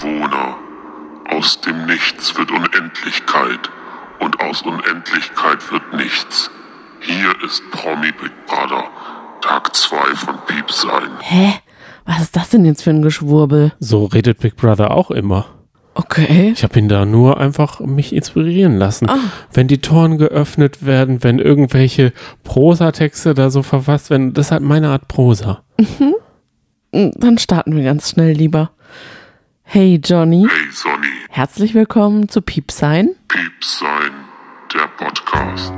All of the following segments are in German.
Bewohner. Aus dem Nichts wird Unendlichkeit und aus Unendlichkeit wird nichts. Hier ist Promi Big Brother, Tag 2 von Piep sein. Hä? Was ist das denn jetzt für ein Geschwurbel? So redet Big Brother auch immer. Okay. Ich habe ihn da nur einfach mich inspirieren lassen. Ah. Wenn die Toren geöffnet werden, wenn irgendwelche Prosatexte da so verfasst werden, das ist halt meine Art Prosa. Mm, Dann starten wir ganz schnell lieber. Hey Johnny, Hey Sonny, herzlich willkommen zu Piepsein. Piep sein, der Podcast.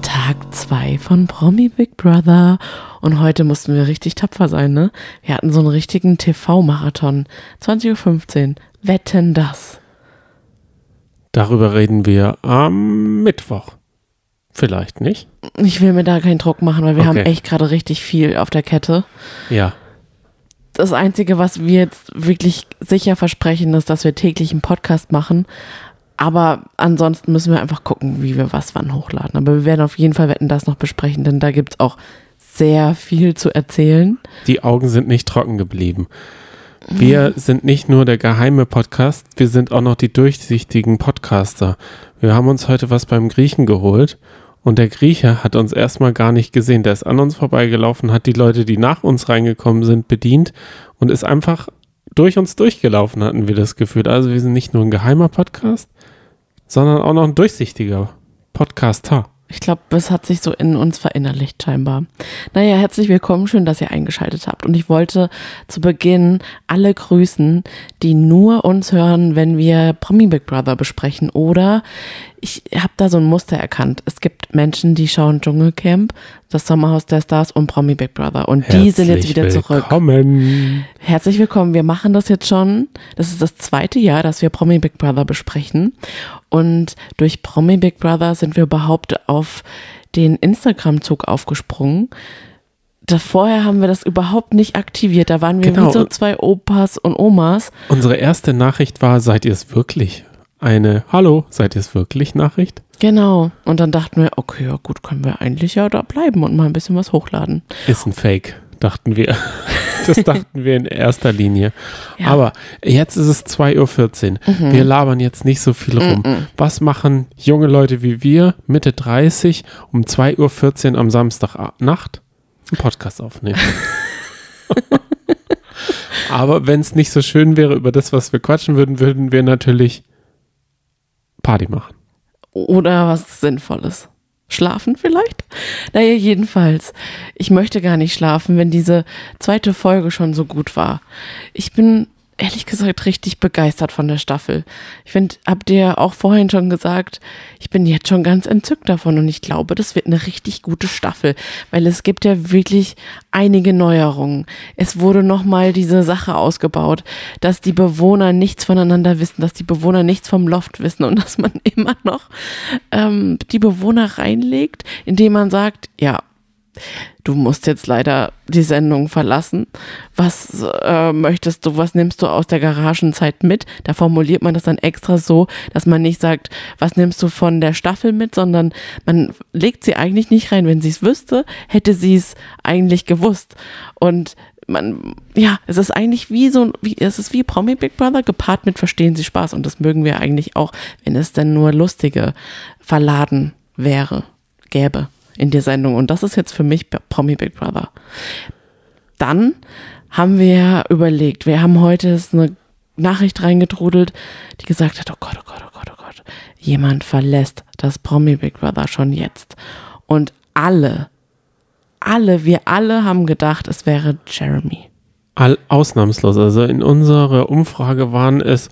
Tag 2 von Promi Big Brother. Und heute mussten wir richtig tapfer sein, ne? Wir hatten so einen richtigen TV-Marathon. 20.15 Uhr. Wetten das. Darüber reden wir am Mittwoch. Vielleicht nicht? Ich will mir da keinen Druck machen, weil wir haben Okay. echt gerade richtig viel auf der Kette. Ja. Das Einzige, was wir jetzt wirklich sicher versprechen, ist, dass wir täglich einen Podcast machen. Aber ansonsten müssen wir einfach gucken, wie wir was wann hochladen. Aber wir werden auf jeden Fall Wetten das noch besprechen, denn da gibt es auch sehr viel zu erzählen. Die Augen sind nicht trocken geblieben. Wir sind nicht nur der geheime Podcast, wir sind auch noch die durchsichtigen Podcaster. Wir haben uns heute was beim Griechen geholt und der Grieche hat uns erstmal gar nicht gesehen. Der ist an uns vorbeigelaufen, hat die Leute, die nach uns reingekommen sind, bedient und ist einfach durch uns durchgelaufen, hatten wir das Gefühl. Also wir sind nicht nur ein geheimer Podcast, sondern auch noch ein durchsichtiger Podcaster. Ich glaube, es hat sich so in uns verinnerlicht scheinbar. Naja, herzlich willkommen, schön, dass ihr eingeschaltet habt. Und ich wollte zu Beginn alle grüßen, die nur uns hören, wenn wir Promi Big Brother besprechen. Oder ich habe da so ein Muster erkannt. Es gibt Menschen, die schauen Dschungelcamp, das Sommerhaus der Stars und Promi Big Brother. Und die sind jetzt Herzlich wieder zurück. Willkommen. Herzlich willkommen. Wir machen das jetzt schon. Das ist das zweite Jahr, dass wir Promi Big Brother besprechen. Und durch Promi Big Brother sind wir überhaupt auf den Instagram-Zug aufgesprungen. Da vorher haben wir das überhaupt nicht aktiviert. Da waren wir Genau. wie so zwei Opas und Omas. Unsere erste Nachricht war, seid ihr es wirklich? Eine Hallo, seid ihr es wirklich Nachricht? Genau. Und dann dachten wir, okay, ja gut, können wir eigentlich ja da bleiben und mal ein bisschen was hochladen. Ist ein Fake, dachten wir. Das dachten wir in erster Linie. Ja. Aber jetzt ist es 2.14 Uhr. Wir labern jetzt nicht so viel rum. Was machen junge Leute wie wir, Mitte 30, um 2.14 Uhr am Samstagnacht? Einen Podcast aufnehmen. Aber wenn es nicht so schön wäre über das, was wir quatschen würden, würden wir natürlich Party machen. Oder was Sinnvolles. Schlafen vielleicht? Naja, jedenfalls. Ich möchte gar nicht schlafen, wenn diese zweite Folge schon so gut war. Ich bin ehrlich gesagt richtig begeistert von der Staffel. Ich finde, habt ihr auch vorhin schon gesagt, ich bin jetzt schon ganz entzückt davon und ich glaube, das wird eine richtig gute Staffel, weil es gibt ja wirklich einige Neuerungen. Es wurde nochmal diese Sache ausgebaut, dass die Bewohner nichts voneinander wissen, dass die Bewohner nichts vom Loft wissen und dass man immer noch ähm, die Bewohner reinlegt, indem man sagt, ja, du musst jetzt leider die Sendung verlassen. Was äh, möchtest du, was nimmst du aus der Garagenzeit mit? Da formuliert man das dann extra so, dass man nicht sagt, was nimmst du von der Staffel mit, sondern man legt sie eigentlich nicht rein. Wenn sie es wüsste, hätte sie es eigentlich gewusst. Und man, ja, es ist eigentlich wie so, wie, es ist wie Promi Big Brother gepaart mit Verstehen Sie Spaß und das mögen wir eigentlich auch, wenn es denn nur lustige verladen wäre, gäbe in der Sendung. Und das ist jetzt für mich Promi Big Brother. Dann haben wir überlegt, wir haben heute eine Nachricht reingetrudelt, die gesagt hat, oh Gott, oh Gott, oh Gott, oh Gott, jemand verlässt das Promi Big Brother schon jetzt. Und alle, alle, wir alle haben gedacht, es wäre Jeremy. All, ausnahmslos. Also in unserer Umfrage waren es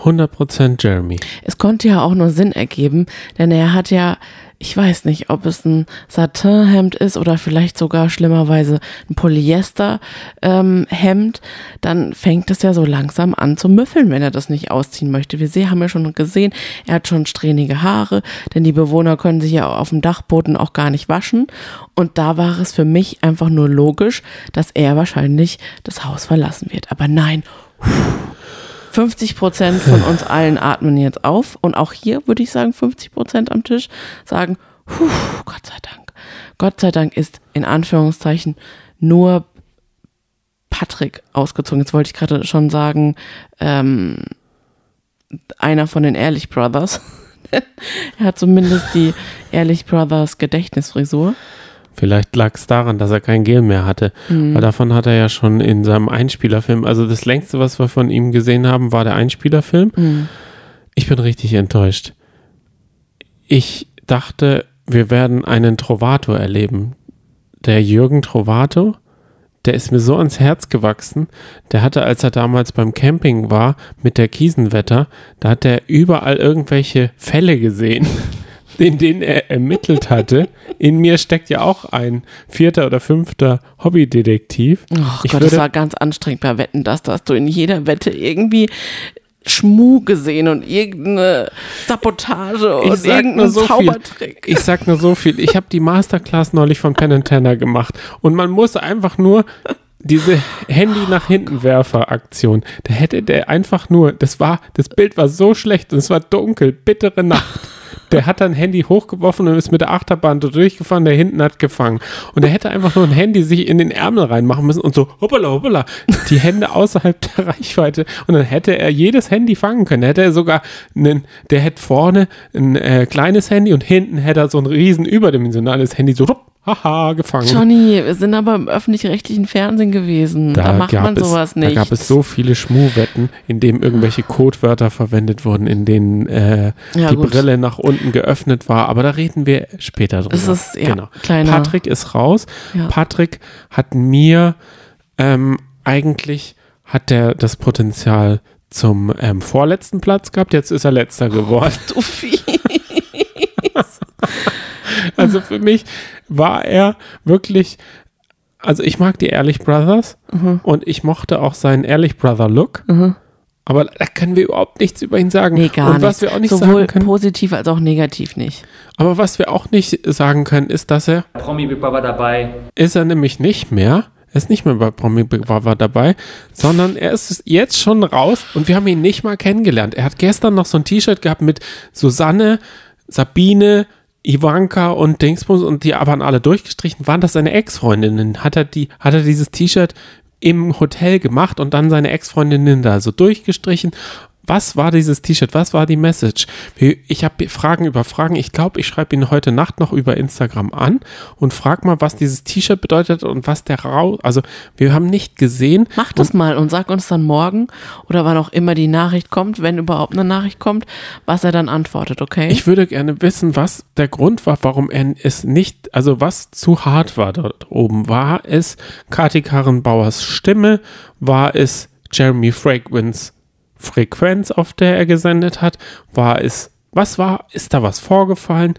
100% Jeremy. Es konnte ja auch nur Sinn ergeben, denn er hat ja, ich weiß nicht, ob es ein Satinhemd ist oder vielleicht sogar schlimmerweise ein Polyester-Hemd, dann fängt es ja so langsam an zu müffeln, wenn er das nicht ausziehen möchte. Wir sehen, haben ja schon gesehen, er hat schon strähnige Haare, denn die Bewohner können sich ja auf dem Dachboden auch gar nicht waschen. Und da war es für mich einfach nur logisch, dass er wahrscheinlich das Haus verlassen wird. Aber nein, 50 Prozent von uns allen atmen jetzt auf. Und auch hier würde ich sagen, 50 Prozent am Tisch sagen, Puh, Gott sei Dank. Gott sei Dank ist in Anführungszeichen nur Patrick ausgezogen. Jetzt wollte ich gerade schon sagen, ähm, einer von den Ehrlich Brothers. er hat zumindest die Ehrlich Brothers Gedächtnisfrisur. Vielleicht lag es daran, dass er kein Gel mehr hatte. Mhm. Weil davon hat er ja schon in seinem Einspielerfilm, also das längste, was wir von ihm gesehen haben, war der Einspielerfilm. Mhm. Ich bin richtig enttäuscht. Ich dachte, wir werden einen Trovato erleben. Der Jürgen Trovato, der ist mir so ans Herz gewachsen. Der hatte, als er damals beim Camping war mit der Kiesenwetter, da hat er überall irgendwelche Fälle gesehen, in denen er ermittelt hatte. In mir steckt ja auch ein vierter oder fünfter Hobbydetektiv. Oh Ich Gott, das würde- war ganz anstrengend bei Wetten, dass da hast du in jeder Wette irgendwie Schmuh gesehen und irgendeine Sabotage Ich und irgendeinen so viel. Zaubertrick. Ich sag nur so viel. Ich habe die Masterclass neulich von Penn Tanner gemacht und man muss einfach nur diese Handy nach hinten Werfer Aktion. Da hätte der einfach nur, das war, das Bild war so schlecht und es war dunkel, bittere Nacht. Der hat dann Handy hochgeworfen und ist mit der Achterbahn durchgefahren, der hinten hat gefangen. Und er hätte einfach nur ein Handy sich in den Ärmel reinmachen müssen und so, hoppala, hoppala, die Hände außerhalb der Reichweite. Und dann hätte er jedes Handy fangen können. Da hätte er sogar einen, der hätte vorne ein äh, kleines Handy und hinten hätte er so ein riesen überdimensionales Handy, so, rupp, haha, gefangen. Johnny, wir sind aber im öffentlich-rechtlichen Fernsehen gewesen. Da, macht man es, sowas nicht. Da gab es so viele Schmuhwetten, in denen irgendwelche Codewörter verwendet wurden, in denen äh, Ja, die gut. Brille nach unten geöffnet war. Aber da reden wir später drüber. Es ist, ja, genau. kleiner. Patrick ist raus. Ja. Patrick hat mir ähm, eigentlich hat der das Potenzial zum ähm, vorletzten Platz gehabt. Jetzt ist er letzter geworden. Du fies. Also für mich war er wirklich, also ich mag die Ehrlich Brothers Mhm. und ich mochte auch seinen Ehrlich Brother Look. Aber da können wir überhaupt nichts über ihn sagen. Nee, gar und nicht. was wir auch nicht Sowohl sagen können, positiv als auch negativ nicht. aber was wir auch nicht sagen können, ist, dass er, Promi Big Brother dabei. ist er nämlich nicht mehr. Er ist nicht mehr bei Promi Big Brother dabei, sondern er ist jetzt schon raus und wir haben ihn nicht mal kennengelernt. Er hat gestern noch so ein T-Shirt gehabt mit Susanne, Sabine, Ivanka und Dingsbums und die waren alle durchgestrichen. Waren das seine Ex-Freundinnen? Hat er die, hat er dieses T-Shirt im Hotel gemacht und dann seine Ex-Freundinnen da so durchgestrichen? Was war dieses T-Shirt? Was war die Message? Ich habe Fragen über Fragen. Ich glaube, ich schreibe ihn heute Nacht noch über Instagram an und frag mal, was dieses T-Shirt bedeutet und was der Rau. Also, wir haben nicht gesehen. Mach das mal und sag uns dann morgen oder wann auch immer die Nachricht kommt, wenn überhaupt eine Nachricht kommt, was er dann antwortet, okay? Ich würde gerne wissen, was der Grund war, warum er es nicht, also was zu hart war dort oben. War es Kati Karrenbauers Stimme? War es Jeremy Fragrance Frequenz, auf der er gesendet hat? War es, was war, ist da was vorgefallen?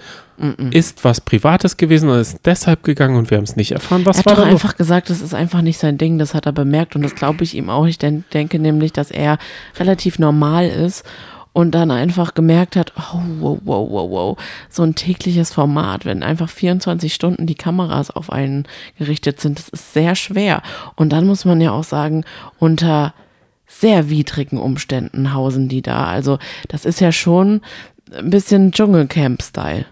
Ist was Privates gewesen oder ist deshalb gegangen und wir haben es nicht erfahren? Was er hat war doch einfach gesagt, das ist einfach nicht sein Ding, das hat er bemerkt und das glaube ich ihm auch. Ich den, denke nämlich, dass er relativ normal ist und dann einfach gemerkt hat, oh, wow, wow, wow, wow, so ein tägliches Format, wenn einfach 24 Stunden die Kameras auf einen gerichtet sind, das ist sehr schwer. Und dann muss man ja auch sagen, unter sehr widrigen Umständen hausen die da. Also das ist ja schon ein bisschen Dschungelcamp-Style.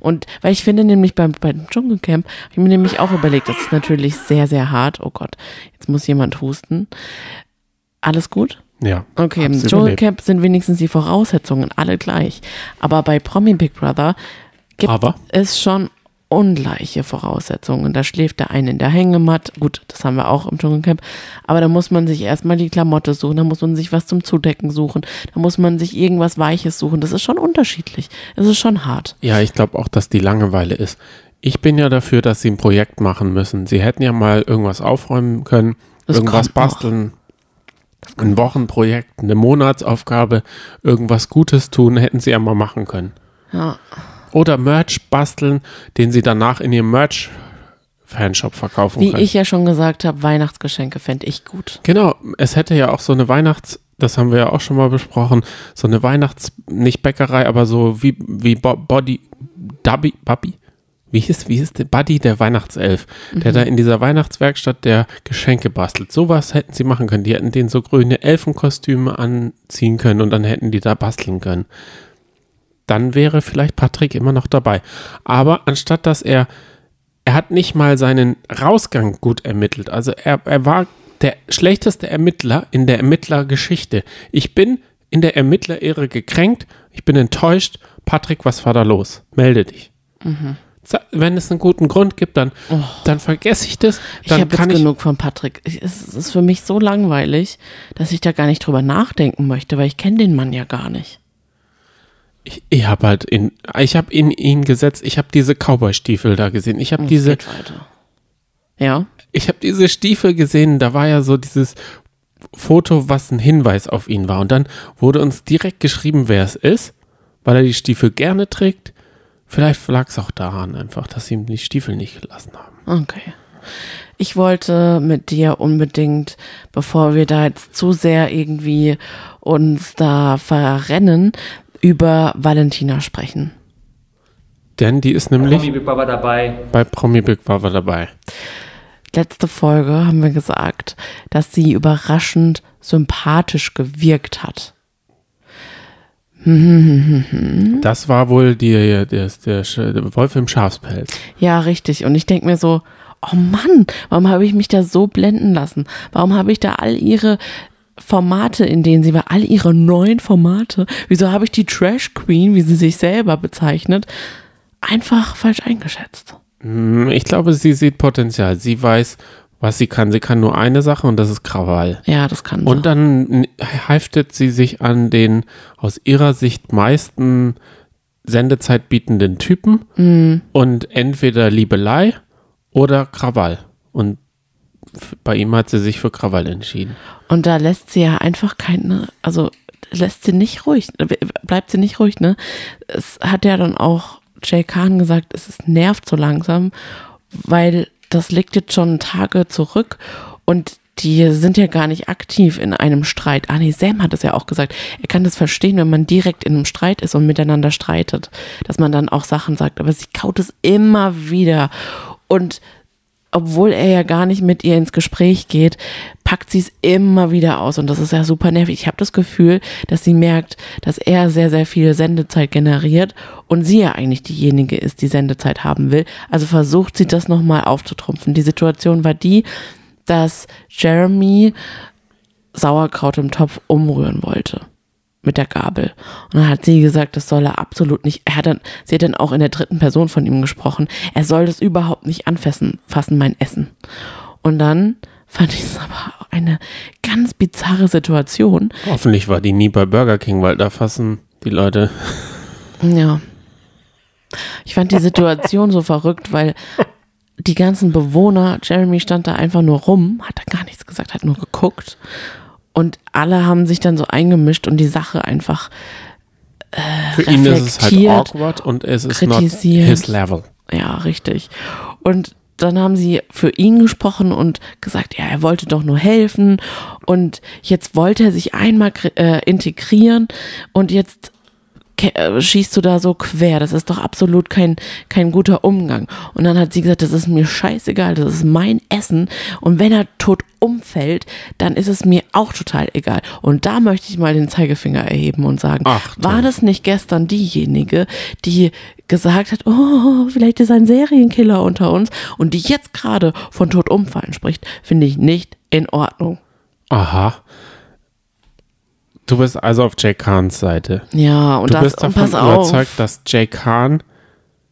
Und weil ich finde nämlich beim, beim Dschungelcamp, habe ich mir nämlich auch überlegt, das ist natürlich sehr, sehr hart. Oh Gott, jetzt muss jemand husten. Alles gut? Ja. Okay, im. Dschungelcamp sind wenigstens die Voraussetzungen alle gleich. Aber bei Promi Big Brother gibt Aber? es schon ungleiche Voraussetzungen. Da schläft der eine in der Hängematte. Gut, das haben wir auch im Dschungelcamp. Aber da muss man sich erstmal die Klamotte suchen, da muss man sich was zum Zudecken suchen, da muss man sich irgendwas Weiches suchen. Das ist schon unterschiedlich. Es ist schon hart. Ja, ich glaube auch, dass die Langeweile ist. Ich bin ja dafür, dass sie ein Projekt machen müssen. Sie hätten ja mal irgendwas aufräumen können, Das irgendwas basteln, ein Wochenprojekt, eine Monatsaufgabe, irgendwas Gutes tun, hätten sie ja mal machen können. Ja. Oder Merch basteln, den sie danach in ihrem Merch-Fanshop verkaufen Wie können. ich ja schon gesagt habe, Weihnachtsgeschenke fände ich gut. Genau, es hätte ja auch so eine Weihnachts-, das haben wir ja auch schon mal besprochen, so eine Weihnachts-, nicht Bäckerei, aber so wie, wie Bo Body, Dubby, Bubby? Wie hieß, wie hieß der Buddy, der Weihnachtself, der da in dieser Weihnachtswerkstatt der Geschenke bastelt. Sowas hätten sie machen können. Die hätten den so grüne Elfenkostüme anziehen können und dann hätten die da basteln können. Dann wäre vielleicht Patrick immer noch dabei. Aber anstatt dass er er hat nicht mal seinen Rausgang gut ermittelt. Also er, er war der schlechteste Ermittler in der Ermittlergeschichte. Ich bin in der Ermittlerehre gekränkt. Ich bin enttäuscht. Patrick, was war da los? Melde dich. Sa- Wenn es einen guten Grund gibt, dann, dann vergesse ich das. Oh. Ich Dann habe jetzt kann ich, genug von Patrick. Ich, es ist für mich so langweilig, dass ich da gar nicht drüber nachdenken möchte, weil ich kenne den Mann ja gar nicht. Ich, ich habe halt in, ich habe in ihn gesetzt. Ich habe diese Cowboy-Stiefel da gesehen. Ich habe Es diese. Ja, ich habe diese Stiefel gesehen, da war ja so dieses Foto, was ein Hinweis auf ihn war. Und dann wurde uns direkt geschrieben, wer es ist, weil er die Stiefel gerne trägt. Vielleicht lag es auch daran einfach, dass sie ihm die Stiefel nicht gelassen haben. okay. Ich wollte mit dir unbedingt, bevor wir da jetzt zu sehr irgendwie uns da verrennen, über Valentina sprechen. Denn die ist nämlich Promi Big Brother dabei. bei Promi Big Brother dabei. Letzte Folge haben wir gesagt, dass sie überraschend sympathisch gewirkt hat. Das war wohl die, der, der, der, der Wolf im Schafspelz. Ja, richtig. Und ich denke mir so, oh Mann, warum habe ich mich da so blenden lassen? Warum habe ich da all ihre Formate, in denen sie war, all ihre neuen Formate, wieso habe ich die Trash Queen, wie sie sich selber bezeichnet, einfach falsch eingeschätzt? Hm, Ich glaube, sie sieht Potenzial. Sie weiß, was sie kann. Sie kann nur eine Sache und das ist Krawall. Ja, das kann Und sie. dann heftet sie sich an den aus ihrer Sicht meisten Sendezeit bietenden Typen Mhm. und entweder Liebelei oder Krawall. Und bei ihm hat sie sich für Krawall entschieden. Und da lässt sie ja einfach keine, also lässt sie nicht ruhig, bleibt sie nicht ruhig, ne? Es hat ja dann auch Jay Kahn gesagt, es ist, nervt so langsam, weil das liegt jetzt schon Tage zurück und die sind ja gar nicht aktiv in einem Streit. Ah nee, Sam hat es ja auch gesagt. Er kann das verstehen, wenn man direkt in einem Streit ist und miteinander streitet, dass man dann auch Sachen sagt. Aber sie kaut es immer wieder. Und obwohl er ja gar nicht mit ihr ins Gespräch geht, packt sie es immer wieder aus und das ist ja super nervig. Ich habe das Gefühl, dass sie merkt, dass er sehr, sehr viel Sendezeit generiert und sie ja eigentlich diejenige ist, die Sendezeit haben will. Also versucht sie das nochmal aufzutrumpfen. Die Situation war die, dass Jeremy Sauerkraut im Topf umrühren wollte mit der Gabel. Und dann hat sie gesagt, das soll er absolut nicht. Er hat dann, sie hat dann auch in der dritten Person von ihm gesprochen. Er soll das überhaupt nicht anfassen, fassen, mein Essen. Und dann fand ich es aber eine ganz bizarre Situation. Hoffentlich war die nie bei Burger King, weil da fassen die Leute. Ja. Ich fand die Situation so verrückt, weil die ganzen Bewohner, Jeremy stand da einfach nur rum, hat da gar nichts gesagt, hat nur geguckt. Und alle haben sich dann so eingemischt und die Sache einfach Für ihn ist es halt awkward und es ist not his level. Ja, richtig. Und dann haben sie für ihn gesprochen und gesagt, ja, er wollte doch nur helfen und jetzt wollte er sich einmal äh, integrieren und jetzt äh, schießt du da so quer. Das ist doch absolut kein, kein guter Umgang. Und dann hat sie gesagt, das ist mir scheißegal, das ist mein Essen und wenn er tot umfällt, dann ist es mir auch total egal. Und da möchte ich mal den Zeigefinger erheben und sagen, Achtung. war das nicht gestern diejenige, die gesagt hat, oh, vielleicht ist ein Serienkiller unter uns und die jetzt gerade von tot umfallen spricht, finde ich nicht in Ordnung. Aha. Du bist also auf Jay Kahns Seite. Ja, und Du das, bist davon pass auf. überzeugt, dass Jay Kahn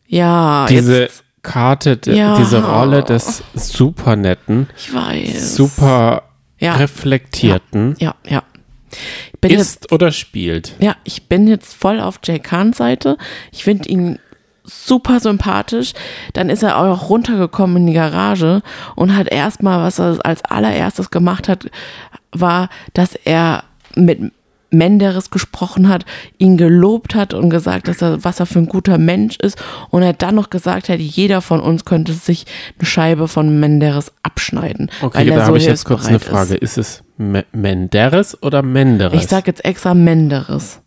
Ja, diese jetzt, Karte, Ja. diese Rolle des super netten, ich weiß. super Ja. reflektierten Ja, ja. Ich bin jetzt ist oder spielt. Ja, ich bin jetzt voll auf Jay Kahns Seite. Ich finde ihn super sympathisch. Dann ist er auch runtergekommen in die Garage und hat erstmal, was er als allererstes gemacht hat, war, dass er mit Menderes gesprochen hat, ihn gelobt hat und gesagt, dass er, was er für ein guter Mensch ist. Und er dann noch gesagt hat, jeder von uns könnte sich eine Scheibe von Menderes abschneiden. Okay, weil da so habe ich jetzt kurz eine Frage. Ist, es Me Menderes oder Menderes? Ich sage jetzt extra Menderes,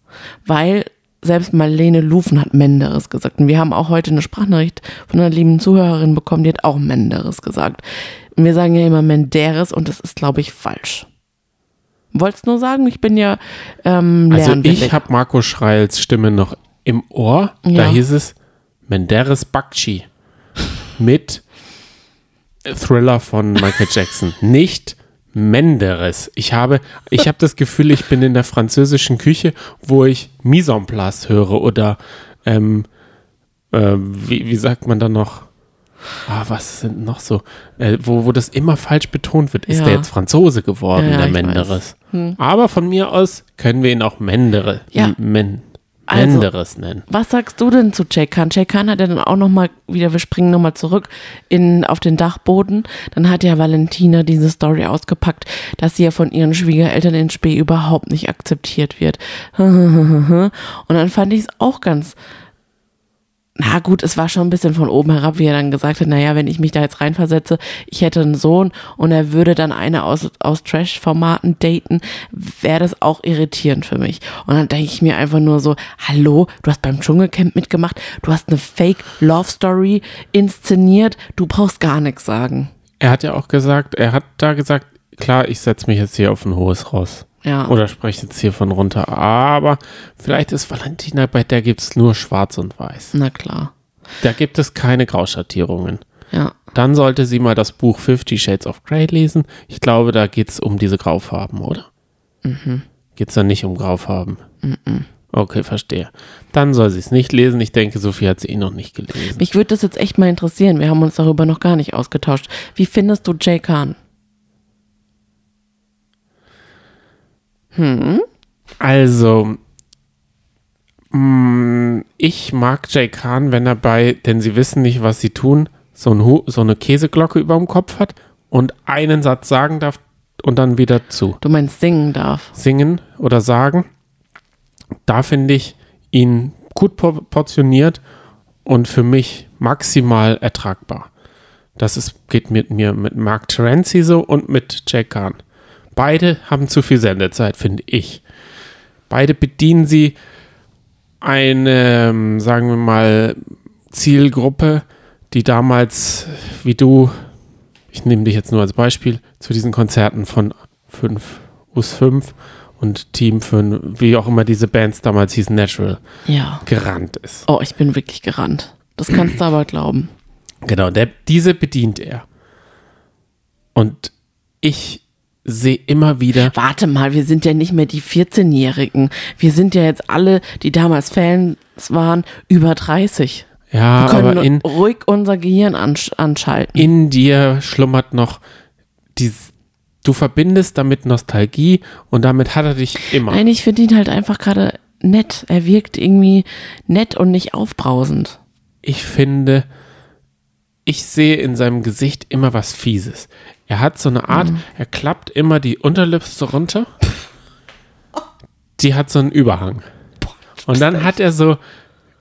weil selbst Marlene Lufen hat Menderes gesagt. Und wir haben auch heute eine Sprachnachricht von einer lieben Zuhörerin bekommen, die hat auch Menderes gesagt. Und wir sagen ja immer Menderes und das ist, glaube ich, falsch. Wollt's nur sagen, ich bin ja ähm, also ich habe Marco Schreils Stimme noch im Ohr. Da Ja. hieß es Menderes Bakchi mit Thriller von Michael Jackson. Nicht Menderes. Ich habe, ich habe das Gefühl, ich bin in der französischen Küche, wo ich Mise en place höre oder ähm, äh, wie, wie sagt man da noch? Ah, was sind noch so? Äh, wo, wo das immer falsch betont wird. Ist Ja. der jetzt Franzose geworden, Ja, der Menderes? Hm. Aber von mir aus können wir ihn auch Mendere, Ja. Men, Also- Menderes nennen. Was sagst du denn zu Jay Khan? Jay Khan hat ja dann auch nochmal wieder, wir springen nochmal zurück in, auf den Dachboden. Dann hat ja Valentina diese Story ausgepackt, dass sie ja von ihren Schwiegereltern in Spee überhaupt nicht akzeptiert wird. Und dann fand ich es auch ganz, na gut, es war schon ein bisschen von oben herab, wie er dann gesagt hat, naja, wenn ich mich da jetzt reinversetze, ich hätte einen Sohn und er würde dann eine aus, aus Trash-Formaten daten, wäre das auch irritierend für mich. Und dann denke ich mir einfach nur so, hallo, du hast beim Dschungelcamp mitgemacht, du hast eine Fake-Love-Story inszeniert, du brauchst gar nichts sagen. Er hat ja auch gesagt, er hat da gesagt, klar, ich setze mich jetzt hier auf ein hohes Ross. Ja. Oder spreche jetzt hier von runter. Aber vielleicht ist Valentina, bei der gibt es nur schwarz und weiß. Na klar. Da gibt es keine Grauschattierungen. Ja. Dann sollte sie mal das Buch Fifty Shades of Grey lesen. Ich glaube, da geht es um diese Graufarben, oder? Geht es da nicht um Graufarben? Okay, verstehe. Dann soll sie es nicht lesen. Ich denke, Sophie hat sie eh noch nicht gelesen. Mich würde das jetzt echt mal interessieren. Wir haben uns darüber noch gar nicht ausgetauscht. Wie findest du Jay Khan? Also, mh, ich mag Jay Khan, wenn er bei, denn sie wissen nicht, was sie tun, so, ein so eine Käseglocke über dem Kopf hat und einen Satz sagen darf und dann wieder zu. Du meinst singen darf. Singen oder sagen. Da finde ich ihn gut por- portioniert und für mich maximal ertragbar. Das ist, geht mit mir mit Mark Terenzi so und mit Jack Kahn. Beide haben zu viel Sendezeit, finde ich. Beide bedienen sie eine, ähm, sagen wir mal, Zielgruppe, die damals, wie du, ich nehme dich jetzt nur als Beispiel, zu diesen Konzerten von 5 US 5 und Team 5, wie auch immer diese Bands damals hießen, Natural, Ja. gerannt ist. Oh, ich bin wirklich gerannt. Das kannst du aber glauben. Genau, der, diese bedient er. Und ich sehe immer wieder, Warte mal, wir sind ja nicht mehr die 14-Jährigen. Wir sind ja jetzt alle, die damals Fans waren, über 30. ja, Wir können aber in, ruhig unser Gehirn ansch anschalten. in dir schlummert noch dieses, du verbindest damit Nostalgie und damit hat er dich immer. Nein, ich finde ihn halt einfach gerade nett. Er wirkt irgendwie nett und nicht aufbrausend. ich finde, ich sehe in seinem Gesicht immer was Fieses. Er hat so eine Art, er klappt immer die Unterlippe so runter. Die hat so einen Überhang. Und dann hat er so,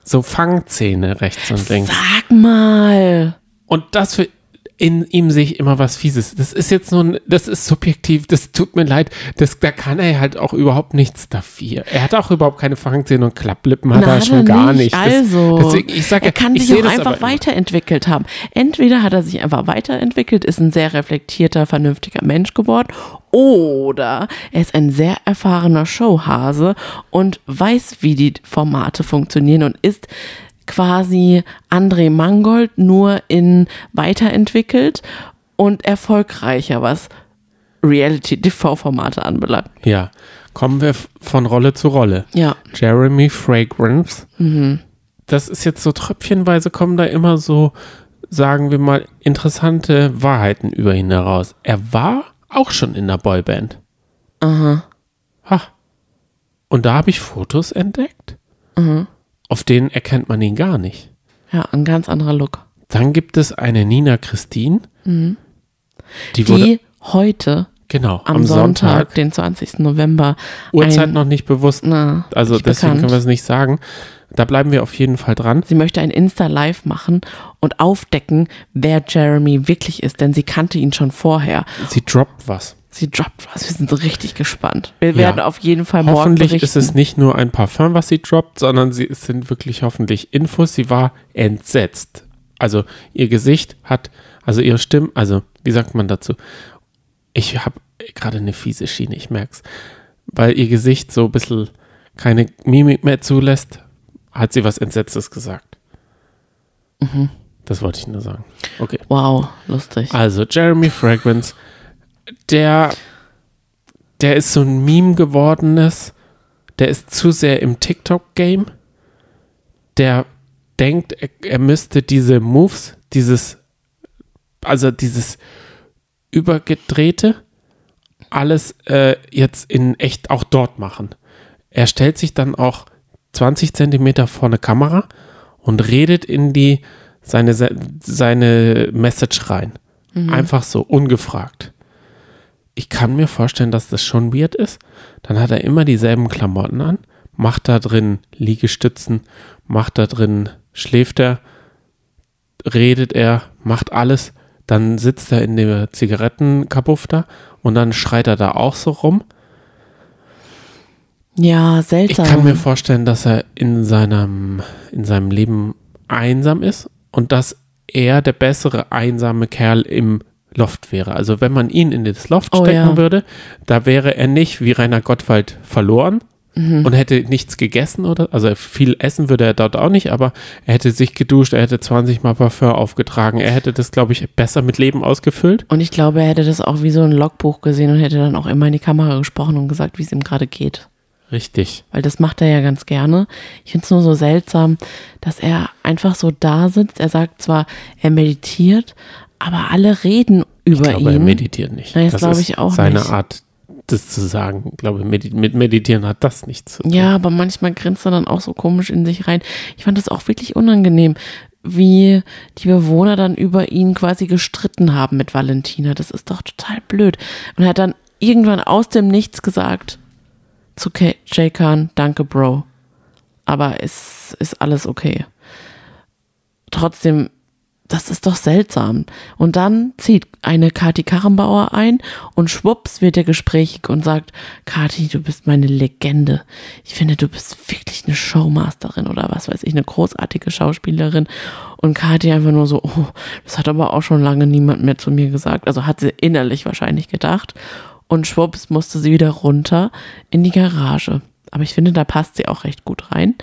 so Fangzähne rechts und links. Sag mal. Und das für in ihm sehe ich immer was Fieses. Das ist jetzt nur, ein, das ist subjektiv, das tut mir leid. Das, da kann er halt auch überhaupt nichts dafür. Er hat auch überhaupt keine Fangzähne und Klapplippen hat Na, er hat schon er gar nicht. Das, Also, deswegen, ich sage, er kann ich sich auch einfach weiterentwickelt haben. Entweder hat er sich einfach weiterentwickelt, ist ein sehr reflektierter, vernünftiger Mensch geworden, oder er ist ein sehr erfahrener Showhase und weiß, wie die Formate funktionieren und ist quasi André Mangold nur in weiterentwickelt und erfolgreicher, was Reality-TV-Formate anbelangt. Ja, kommen wir von Rolle zu Rolle. Ja, Jeremy Fragrance. Das ist jetzt so tröpfchenweise kommen da immer so, sagen wir mal, interessante Wahrheiten über ihn heraus. Er war auch schon in der Boyband. aha. Ha. Und da habe ich Fotos entdeckt. Auf denen erkennt man ihn gar nicht. Ja, ein ganz anderer Look. Dann gibt es eine Nina Christine. Die wurde, Die heute genau, am, Sonntag, den 20. November, Uhrzeit ein- noch nicht bewusst. na, Also nicht deswegen bekannt. können wir es nicht sagen. Da bleiben wir auf jeden Fall dran. Sie möchte ein Insta-Live machen und aufdecken, wer Jeremy wirklich ist, denn sie kannte ihn schon vorher. Sie droppt was. Sie droppt was. Wir sind richtig gespannt. Wir Ja. werden auf jeden Fall morgen Hoffentlich berichten. ist es nicht nur ein Parfum, was sie droppt, sondern sie, es sind wirklich hoffentlich Infos. Sie war entsetzt. Also ihr Gesicht hat, also ihre Stimme, also wie sagt man dazu? Ich habe gerade eine fiese Schiene, ich merk's. Weil ihr Gesicht so ein bisschen keine Mimik mehr zulässt, hat sie was Entsetztes gesagt. Das wollte ich nur sagen. Okay. Wow, lustig. Also Jeremy Fragrance der, der ist so ein Meme gewordenes, der ist zu sehr im TikTok-Game. Der denkt, er, er müsste diese Moves, dieses, also dieses übergedrehte, alles äh, jetzt in echt auch dort machen. Er stellt sich dann auch 20 Zentimeter vor eine Kamera und redet in die seine, seine Message rein. Einfach so, ungefragt. Ich kann mir vorstellen, dass das schon weird ist. Dann hat er immer dieselben Klamotten an, macht da drin Liegestützen, macht da drin, schläft er, redet er, macht alles. Dann sitzt er in der Zigarettenkabuff da und dann schreit er da auch so rum. Ja, Ich seltsam. kann mir vorstellen, dass er in seinem, in seinem Leben einsam ist und dass er der bessere einsame Kerl im Loft wäre. Also wenn man ihn in das Loft Oh, stecken ja. würde, da wäre er nicht wie Rainer Gottwald verloren Mhm. und hätte nichts gegessen oder, also viel essen würde er dort auch nicht, aber er hätte sich geduscht, er hätte 20 Mal Parfum aufgetragen, er hätte das, glaube ich, besser mit Leben ausgefüllt. und ich glaube, er hätte das auch wie so ein Logbuch gesehen und hätte dann auch immer in die Kamera gesprochen und gesagt, wie es ihm gerade geht. Richtig. Weil das macht er ja ganz gerne. Ich finde es nur so seltsam, dass er einfach so da sitzt. Er sagt zwar, er meditiert, aber alle reden Ich über glaube, er ihn. meditiert nicht. Nein, das glaube ist ich auch seine nicht. Art, das zu sagen. Ich glaube, mit Meditieren hat das nichts zu tun. Ja, aber manchmal grinst er dann auch so komisch in sich rein. Ich fand das auch wirklich unangenehm, wie die Bewohner dann über ihn quasi gestritten haben mit Valentina. Das ist doch total blöd. Und er hat dann irgendwann aus dem Nichts gesagt zu Jay Khan, danke Bro. Aber es ist alles okay. Trotzdem, das ist doch seltsam. Und dann zieht eine Kati Karrenbauer ein und schwupps wird er gesprächig und sagt, Kati, du bist meine Legende. Ich finde, du bist wirklich eine Showmasterin oder was weiß ich, eine großartige Schauspielerin. Und Kati einfach nur so, oh, das hat aber auch schon lange niemand mehr zu mir gesagt. Also hat sie innerlich wahrscheinlich gedacht. Und schwupps musste sie wieder runter in die Garage. Aber ich finde, da passt sie auch recht gut rein.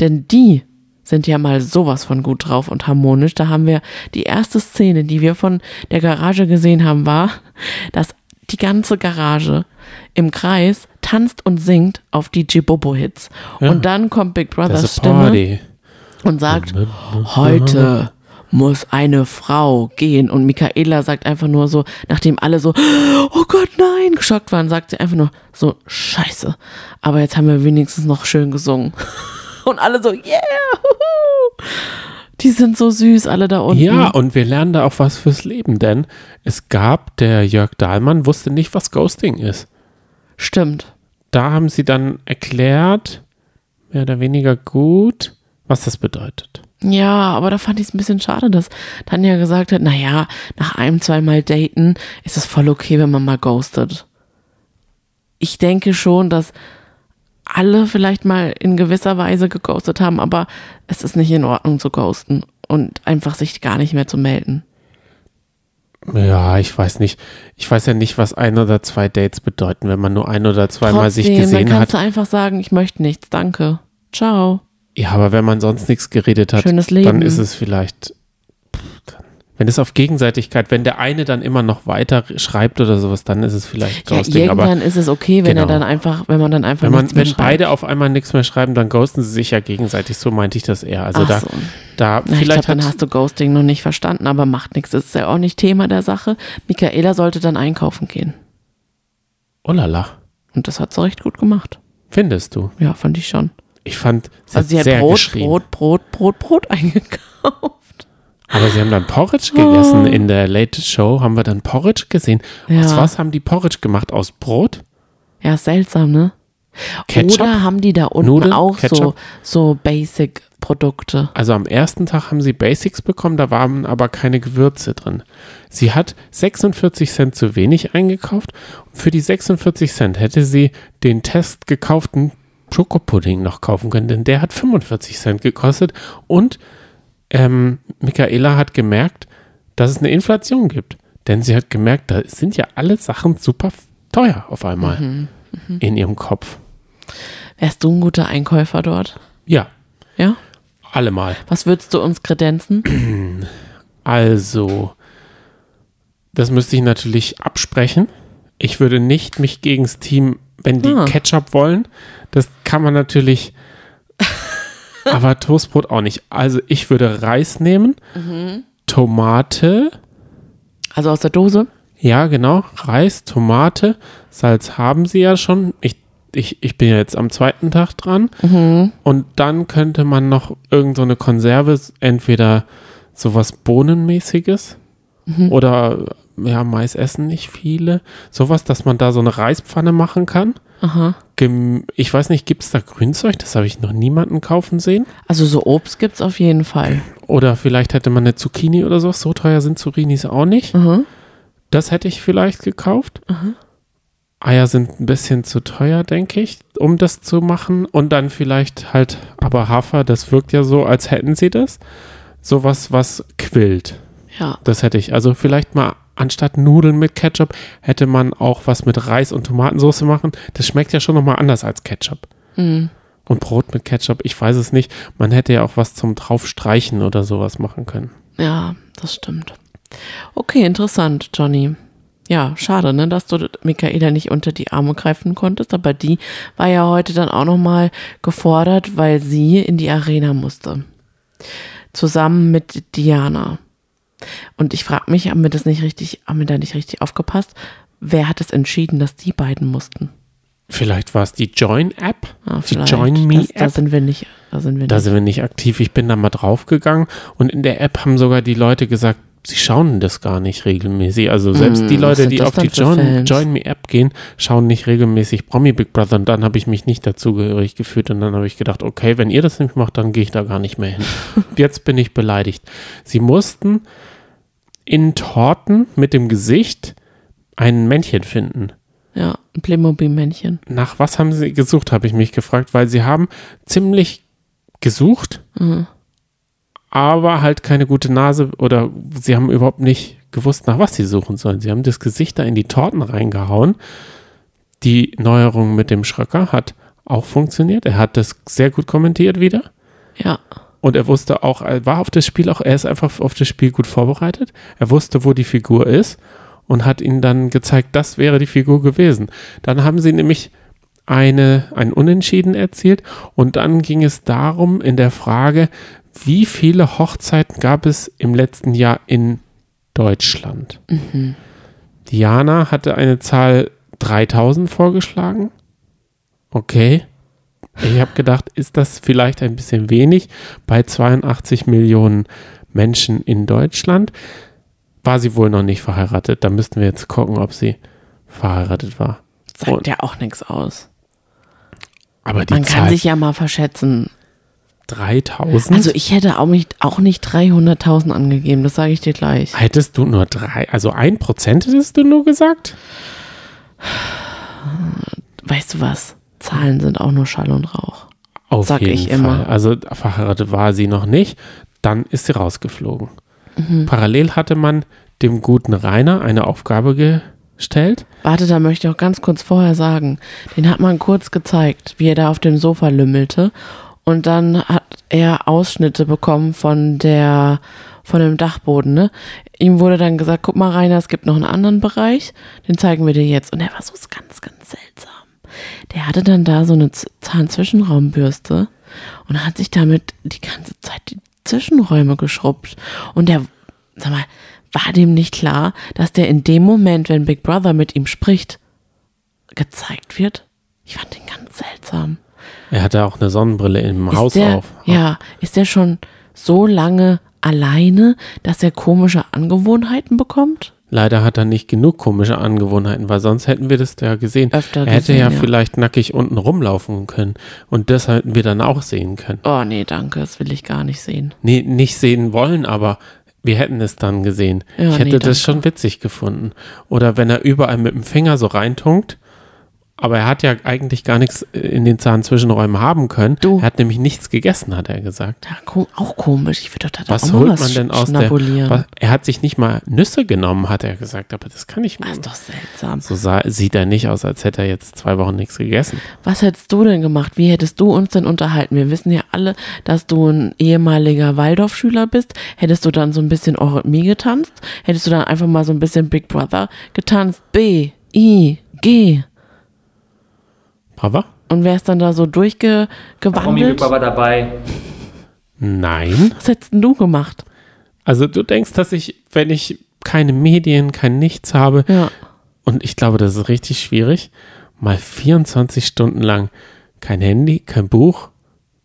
Denn die sind ja mal sowas von gut drauf und harmonisch. Da haben wir die erste Szene, die wir von der Garage gesehen haben, war, dass die ganze Garage im Kreis tanzt und singt auf die Jibobo-Hits. Ja. Und dann kommt Big Brothers Stimme und sagt, heute muss eine Frau gehen. Und Michaela sagt einfach nur so, nachdem alle so, oh Gott, nein, geschockt waren, sagt sie einfach nur so, scheiße. Aber jetzt haben wir wenigstens noch schön gesungen. Und alle so, yeah, huhu. Die sind so süß, alle da unten. Ja, und wir lernen da auch was fürs Leben, denn es gab, der Jörg Dahlmann wusste nicht, was Ghosting ist. Stimmt. Da haben sie dann erklärt, mehr oder weniger gut, was das bedeutet. Ja, aber da fand ich es ein bisschen schade, dass Tanja gesagt hat, naja, nach einem, zweimal daten ist es voll okay, wenn man mal ghostet. Ich denke schon, dass alle vielleicht mal in gewisser Weise geghostet haben, aber es ist nicht in Ordnung zu ghosten und einfach sich gar nicht mehr zu melden. Ja, ich weiß nicht. Ich weiß ja nicht, was ein oder zwei Dates bedeuten, wenn man nur ein oder zweimal sich gesehen dann hat. kannst du einfach sagen, ich möchte nichts, danke. Ciao. Ja, aber wenn man sonst nichts geredet hat, dann ist es vielleicht. Dann- Wenn es auf Gegenseitigkeit, wenn der eine dann immer noch weiter schreibt oder sowas, dann ist es vielleicht Ja, Ghosting. aber irgendwann ist es okay, wenn er Genau. dann einfach, wenn man dann einfach wenn man, nichts mehr wenn schreibt. beide auf einmal nichts mehr schreiben, dann ghosten sie sich ja gegenseitig. So meinte ich das eher. Also Ach da, so. da Na, ich vielleicht glaube, dann hat, hast du Ghosting noch nicht verstanden, aber macht nichts. Das ist ja auch nicht Thema der Sache. Michaela sollte dann einkaufen gehen. oh lala, Und das hat sie recht gut gemacht. findest du? Ja, fand ich schon. Ich fand, sie Also hat sie hat sehr Brot. Brot, Brot, Brot, Brot eingekauft. Aber sie haben dann Porridge gegessen in der Late Show. Haben wir dann Porridge gesehen? Ja. Aus was haben die Porridge gemacht? Aus Brot? Ja, seltsam, ne? Ketchup? Oder haben die da unten Nudeln? auch so, so Basic-Produkte? Also am ersten Tag haben sie Basics bekommen, da waren aber keine Gewürze drin. Sie hat 46 Cent zu wenig eingekauft. Für die 46 Cent hätte sie den Test gekauften Schokopudding noch kaufen können, denn der hat 45 Cent gekostet. Und ähm, Michaela hat gemerkt, dass es eine Inflation gibt. Denn sie hat gemerkt, da sind ja alle Sachen super teuer auf einmal Mhm, in ihrem Kopf. Wärst du ein guter Einkäufer dort? Ja, Ja? allemal. Was würdest du uns kredenzen? Also, das müsste ich natürlich absprechen. Ich würde nicht mich gegens Team, wenn die Ah. Ketchup wollen, das kann man natürlich, aber Toastbrot auch nicht. Also ich würde Reis nehmen, Tomate, Also aus der Dose? ja genau, Reis, Tomate, Salz haben sie ja schon. Ich, ich, ich bin ja jetzt am zweiten Tag dran. Und dann könnte man noch irgend so eine Konserve, entweder sowas Bohnenmäßiges oder ja, Mais essen nicht viele. Sowas, dass man da so eine Reispfanne machen kann. Aha. Ich weiß nicht, gibt es da Grünzeug? Das habe ich noch niemanden kaufen sehen. Also so Obst gibt's auf jeden Fall. Oder vielleicht hätte man eine Zucchini oder so. So teuer sind Zucchinis auch nicht. Mhm. Das hätte ich vielleicht gekauft. Eier sind ein bisschen zu teuer, denke ich, um das zu machen. Und dann vielleicht halt, aber Hafer, das wirkt ja so, als hätten sie das. Sowas, was quillt. Ja. Das hätte ich. Also vielleicht mal anstatt Nudeln mit Ketchup hätte man auch was mit Reis und Tomatensauce machen. Das schmeckt ja schon nochmal anders als Ketchup. Mhm. Und Brot mit Ketchup, ich weiß es nicht. Man hätte ja auch was zum draufstreichen oder sowas machen können. Ja, das stimmt. Okay, interessant, Johnny. Ja, schade, ne, dass du Michaela nicht unter die Arme greifen konntest, aber die war ja heute dann auch nochmal gefordert, weil sie in die Arena musste. Zusammen mit Diana. Und ich frage mich, haben wir das nicht richtig, haben wir da nicht richtig aufgepasst? Wer hat es entschieden, dass die beiden mussten? Vielleicht war es die Join-App, Ah, die vielleicht. Join Das, Me-App. da sind wir nicht, da sind wir Da nicht. sind wir nicht aktiv. Ich bin da mal draufgegangen und in der App haben sogar die Leute gesagt, sie schauen das gar nicht regelmäßig. Also selbst Hm, die Leute, die das auf die Join? Join Me App gehen, schauen nicht regelmäßig Promi Big Brother und dann habe ich mich nicht dazugehörig gefühlt und dann habe ich gedacht, okay, wenn ihr das nicht macht, dann gehe ich da gar nicht mehr hin. Jetzt bin ich beleidigt. Sie mussten in Torten mit dem Gesicht ein Männchen finden. Ja, ein Playmobil-Männchen. Nach was haben sie gesucht, habe ich mich gefragt, weil sie haben ziemlich gesucht, Mhm. aber halt keine gute Nase oder sie haben überhaupt nicht gewusst, nach was sie suchen sollen. Sie haben das Gesicht da in die Torten reingehauen. Die Neuerung mit dem Schröcker hat auch funktioniert. Er hat das sehr gut kommentiert wieder. Ja. Und er wusste auch, er war auf das Spiel auch, er ist einfach auf das Spiel gut vorbereitet. Er wusste, wo die Figur ist und hat ihnen dann gezeigt, das wäre die Figur gewesen. Dann haben sie nämlich eine, ein Unentschieden erzielt und dann ging es darum in der Frage, wie viele Hochzeiten gab es im letzten Jahr in Deutschland? Diana hatte eine Zahl 3000 vorgeschlagen. Okay. Ich habe gedacht, ist das vielleicht ein bisschen wenig bei 82 Millionen Menschen in Deutschland? War sie wohl noch nicht verheiratet? Da müssten wir jetzt gucken, ob sie verheiratet war. Sagt Und- ja auch nichts aus. Aber die Man kann Zahl sich ja mal verschätzen. 3000? Also ich hätte auch nicht, auch nicht 300.000 angegeben, das sage ich dir gleich. hättest du nur drei, also ein Prozent hättest du nur gesagt? Weißt du was? Zahlen sind auch nur Schall und Rauch. Auf Sag jeden ich Fall. immer. Also verheiratet war sie noch nicht. Dann ist sie rausgeflogen. Mhm. Parallel hatte man dem guten Rainer eine Aufgabe gestellt. Warte, da möchte ich auch ganz kurz vorher sagen. Den hat man kurz gezeigt, wie er da auf dem Sofa lümmelte. Und dann hat er Ausschnitte bekommen von der, von dem Dachboden, ne? Ihm wurde dann gesagt, guck mal, Rainer, es gibt noch einen anderen Bereich, den zeigen wir dir jetzt. Und er war so ganz, ganz seltsam. Der hatte dann da so eine Zahnzwischenraumbürste und hat sich damit die ganze Zeit die Zwischenräume geschrubbt. Und der, sag mal, war dem nicht klar, dass der in dem Moment, wenn Big Brother mit ihm spricht, gezeigt wird? Ich fand den ganz seltsam. Er hatte auch eine Sonnenbrille im Ist Haus der, auf. Ja, ist der schon so lange alleine, dass er komische Angewohnheiten bekommt? Leider hat er nicht genug komische Angewohnheiten, weil sonst hätten wir das ja gesehen. Öfter er hätte gesehen, ja, ja. vielleicht nackig unten rumlaufen können. Und das hätten wir dann auch sehen können. Oh nee, danke, das will ich gar nicht sehen. Nee, nicht sehen wollen, aber wir hätten es dann gesehen. Ja, ich hätte nee, das schon witzig gefunden. Oder wenn er überall mit dem Finger so reintunkt. Aber er hat ja eigentlich gar nichts in den Zahnzwischenräumen haben können. Du. Er hat nämlich nichts gegessen, hat er gesagt. Ja, auch komisch. Ich würde doch da Was auch holt man denn aus der... Was, er hat sich nicht mal Nüsse genommen, hat er gesagt. Aber das kann ich Das ist doch seltsam. So sah, sieht er nicht aus, als hätte er jetzt zwei Wochen nichts gegessen. Was hättest du denn gemacht? Wie hättest du uns denn unterhalten? Wir wissen ja alle, dass du ein ehemaliger Waldorfschüler bist. Hättest du dann so ein bisschen Eurythmie getanzt? Hättest du dann einfach mal so ein bisschen Big Brother getanzt? B. I, G. Brava? Und wer ist dann da so Promi Big durchgewandelt? Brother dabei. Nein. Was hättest denn du gemacht? Also du denkst, dass ich, wenn ich keine Medien, kein Nichts habe, Ja. und ich glaube, das ist richtig schwierig, mal 24 Stunden lang kein Handy, kein Buch,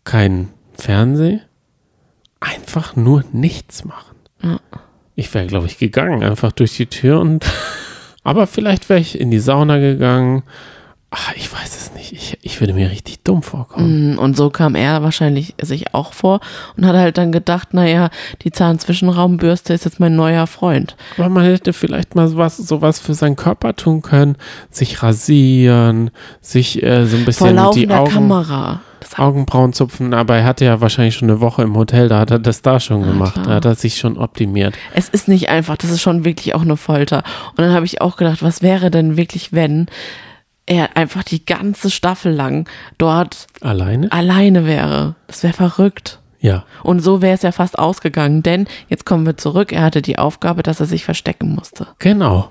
kein Fernsehen, einfach nur nichts machen. Ja. Ich wäre, glaube ich, gegangen, einfach durch die Tür und aber vielleicht wäre ich in die Sauna gegangen. Ach, ich weiß es nicht. Ich, ich würde mir richtig dumm vorkommen. Mm, Und so kam er wahrscheinlich sich auch vor und hat halt dann gedacht, naja, die Zahnzwischenraumbürste ist jetzt mein neuer Freund. Aber man hätte vielleicht mal sowas, sowas für seinen Körper tun können. Sich rasieren, sich äh, so ein Vor bisschen die laufender Augen, Kamera. Das Augenbrauen zupfen. Aber er hatte ja wahrscheinlich schon eine Woche im Hotel, da hat er das da schon gemacht. klar. Da hat er sich schon optimiert. es ist nicht einfach, das ist schon wirklich auch eine Folter. Und dann habe ich auch gedacht, was wäre denn wirklich, wenn er einfach die ganze Staffel lang dort Alleine? alleine wäre? Das wäre verrückt. Ja. Und so wäre es ja fast ausgegangen, denn jetzt kommen wir zurück. Er hatte die Aufgabe, dass er sich verstecken musste. Genau.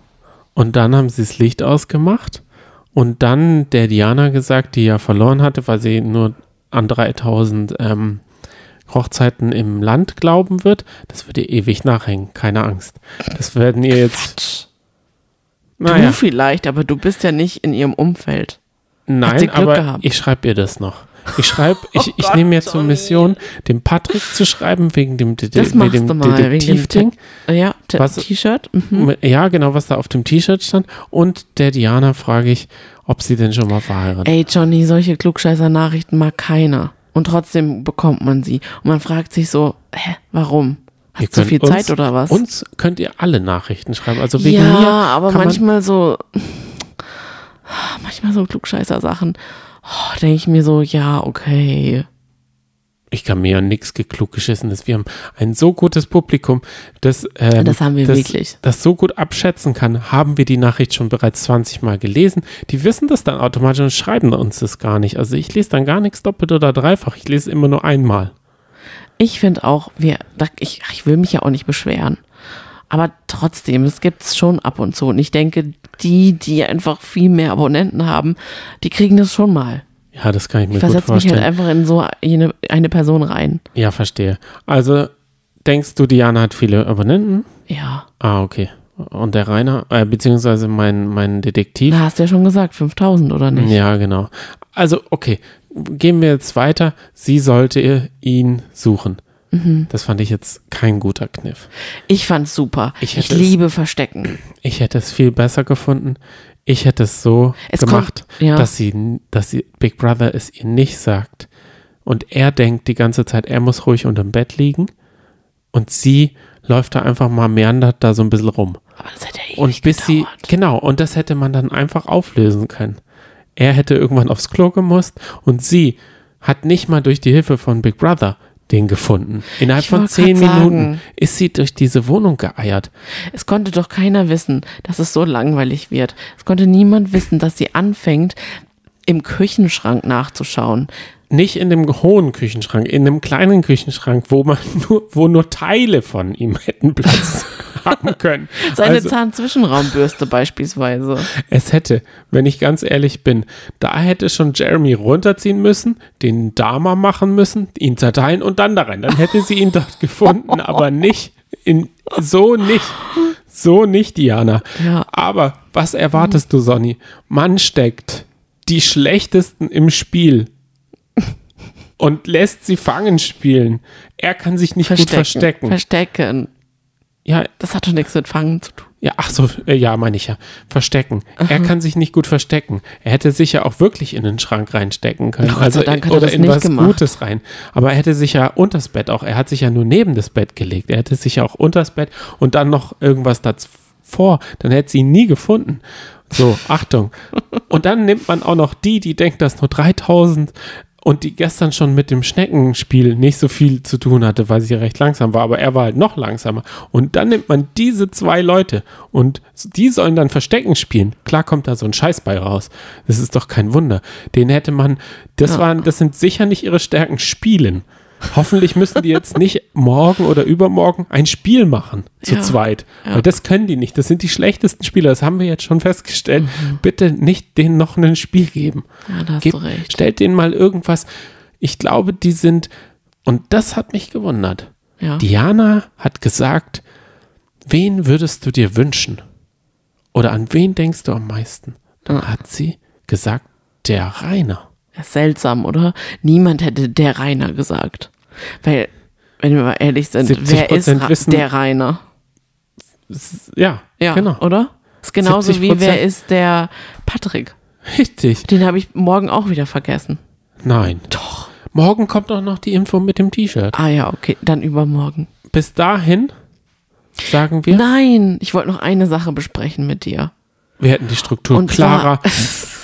Und dann haben sie das Licht ausgemacht und dann der Diana gesagt, die ja verloren hatte, weil sie nur an 3000 ähm, Hochzeiten im Land glauben wird. Das wird ihr ewig nachhängen, keine Angst. Das werden ihr jetzt. Naja, Du vielleicht, aber du bist ja nicht in ihrem Umfeld. nein, aber gehabt? ich schreibe ihr das noch. Ich schreibe, ich, ich Gott, nehme mir zur. Mission, dem Patrick zu schreiben, wegen dem, De Das dem mal, Detektivding. Ja, T-Shirt. Mhm. Ja, genau, was da auf dem T-Shirt stand. Und der Diana frage ich, ob sie denn schon mal verheiratet Ey, Johnny, solche Klugscheißer-Nachrichten mag keiner. Und trotzdem bekommt man sie. Und man fragt sich so, hä, warum? Hast du viel uns, Zeit oder was? Uns könnt ihr alle Nachrichten schreiben. Also wegen ja, mir. aber kann man- manchmal so, manchmal so Klugscheißer-Sachen. Oh, Denke ich mir so, ja, okay. Ich kann mir ja nichts geklug geschissenes. Wir haben ein so gutes Publikum, das, ähm, Das haben wir das, wirklich. das so gut abschätzen kann. Haben wir die Nachricht schon bereits 20 Mal gelesen? Die wissen das dann automatisch und schreiben uns das gar nicht. Also ich lese dann gar nichts doppelt oder dreifach. Ich lese immer nur einmal. Ich finde auch, wir, ich, ich will mich ja auch nicht beschweren. Aber trotzdem, es gibt es schon ab und zu. Und ich denke, die, die einfach viel mehr Abonnenten haben, die kriegen das schon mal. Ja, das kann ich mir Ich gut versetze mich vorstellen. halt einfach in so eine, eine Person rein. ja, verstehe. Also denkst du, Diana hat viele Abonnenten? Ja. Ah, okay. Und der Rainer, äh, beziehungsweise mein, mein Detektiv. Da hast du ja schon gesagt, 5000 oder nicht? Ja, genau. Also, okay, gehen wir jetzt weiter. Sie sollte ihn suchen. Mhm. Das fand ich jetzt kein guter Kniff. Ich fand's super. Ich Ich, hätte es- liebe Verstecken. Ich hätte es viel besser gefunden. Ich hätte es so Es gemacht, kommt- ja. dass sie, dass sie Big Brother es ihr nicht sagt. Und er denkt die ganze Zeit, er muss ruhig unterm Bett liegen. Und sie läuft da einfach mal meandert da so ein bisschen rum. Aber das hätte ja ewig Und bis sie, gedauert. genau, und das hätte man dann einfach auflösen können. Er hätte irgendwann aufs Klo gemusst und sie hat nicht mal durch die Hilfe von Big Brother den gefunden. Innerhalb von zehn Minuten sagen. ist sie durch diese Wohnung geeiert. Es konnte doch keiner wissen, dass es so langweilig wird. Es konnte niemand wissen, dass sie anfängt, im Küchenschrank nachzuschauen. Nicht in dem hohen Küchenschrank, in einem kleinen Küchenschrank, wo man nur, wo nur Teile von ihm hätten Platz haben können. Seine Also, Zahnzwischenraumbürste beispielsweise. es hätte, wenn ich ganz ehrlich bin, da hätte schon Jeremy runterziehen müssen, den Dama machen müssen, ihn zerteilen und dann da rein. Dann hätte sie ihn dort gefunden, aber nicht in, so nicht. So nicht, Diana. Ja. Aber was erwartest du, Sonny? Man steckt die schlechtesten im Spiel und lässt sie fangen spielen. Er kann sich nicht gut verstecken. Verstecken. Ja, Das hat doch nichts mit Fangen zu tun. ja, ach so, äh, ja, meine ich ja. Verstecken. Er kann sich nicht gut verstecken. Er hätte sich ja auch wirklich in den Schrank reinstecken können. Gott also Dank hat er oder in nicht was gemacht. Gutes rein. Aber er hätte sich ja unters Bett auch, er hat sich ja nur neben das Bett gelegt. Er hätte sich ja auch unters Bett und dann noch irgendwas davor. Dann hätte sie ihn nie gefunden. So, Achtung. Und dann nimmt man auch noch die, die denkt, dass nur 3000 und die gestern schon mit dem Schneckenspiel nicht so viel zu tun hatte, weil sie recht langsam war, aber er war halt noch langsamer. Und dann nimmt man diese zwei Leute und die sollen dann Verstecken spielen. Klar kommt da so ein Scheiß bei raus. Das ist doch kein Wunder. Den hätte man, das Ja. waren, das sind sicher nicht ihre Stärken, Spielen. Hoffentlich müssen die jetzt nicht morgen oder übermorgen ein Spiel machen, zu Ja. zweit. Ja. Weil das können die nicht. Das sind die schlechtesten Spieler. Das haben wir jetzt schon festgestellt. Mhm. Bitte nicht denen noch ein Spiel geben. Ja, da hast Gebt- du recht. Stellt denen mal irgendwas. Ich glaube, die sind, und das hat mich gewundert. Ja. Diana hat gesagt, wen würdest du dir wünschen? Oder an wen denkst du am meisten? Dann Ja. hat sie gesagt, der Rainer. Seltsam, oder? Niemand hätte der Rainer gesagt. Weil, wenn wir mal ehrlich sind, wer ist 70% Ra wissen- der Rainer? Ja, Ja, genau. oder? Ist genauso 70%. wie wer ist der Patrick? Richtig. Den habe ich morgen auch wieder vergessen. Nein. Doch. Morgen kommt auch noch die Info mit dem T-Shirt. Ah ja, okay, dann übermorgen. Bis dahin sagen wir, Nein, ich wollte noch eine Sache besprechen mit dir. wir hätten die Struktur Und klarer. zwar,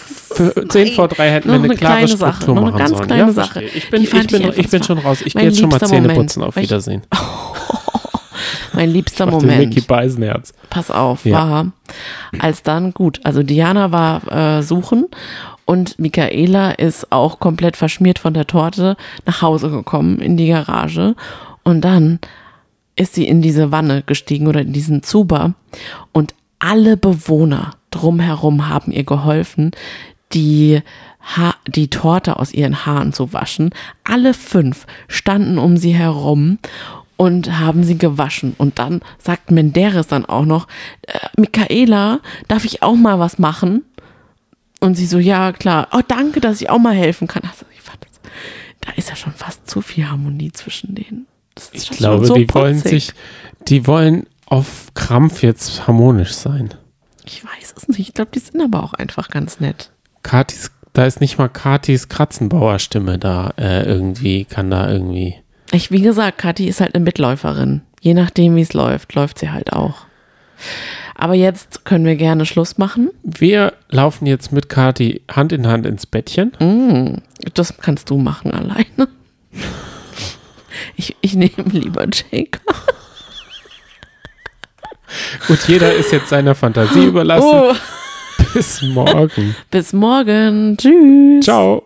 10 vor 3 hätten wir eine, eine klare Struktur Sache, noch eine machen ganz sollen. kleine ja, Sache. Ich bin, fand ich bin, ich ich bin schon raus. Ich gehe jetzt schon mal Zähne Moment, putzen. Auf ich- Wiedersehen. mein liebster den Mickey Moment, Beisenherz. pass auf, Ja. war, als dann, gut, also Diana war äh, suchen und Michaela ist auch komplett verschmiert von der Torte nach Hause gekommen in die Garage und dann ist sie in diese Wanne gestiegen oder in diesen Zuber und alle Bewohner drumherum haben ihr geholfen, die, ha die Torte aus ihren Haaren zu waschen. Alle fünf standen um sie herum und haben sie gewaschen. Und dann sagt Menderes dann auch noch, äh, Michaela, darf ich auch mal was machen? Und sie so, ja, klar. Oh, danke, dass ich auch mal helfen kann. Also, ich fand das, da ist ja schon fast zu viel Harmonie zwischen denen. Das ist Ich glaube, so die wollen putzig. sich, die wollen auf Krampf jetzt harmonisch sein. Ich weiß es nicht. Ich glaube, die sind aber auch einfach ganz nett. Katis, da ist nicht mal Katis Kratzenbauer Stimme da äh, irgendwie, kann da irgendwie. Ich, wie gesagt, Kathi ist halt eine Mitläuferin. Je nachdem, wie es läuft, läuft sie halt auch. Aber jetzt können wir gerne Schluss machen. Wir laufen jetzt mit Kati Hand in Hand ins Bettchen. Mm, das kannst du machen alleine. Ich, ich nehme lieber Jake. Gut, jeder ist jetzt seiner Fantasie überlassen. Oh, Bis morgen. bis morgen. Tschüss. Ciao.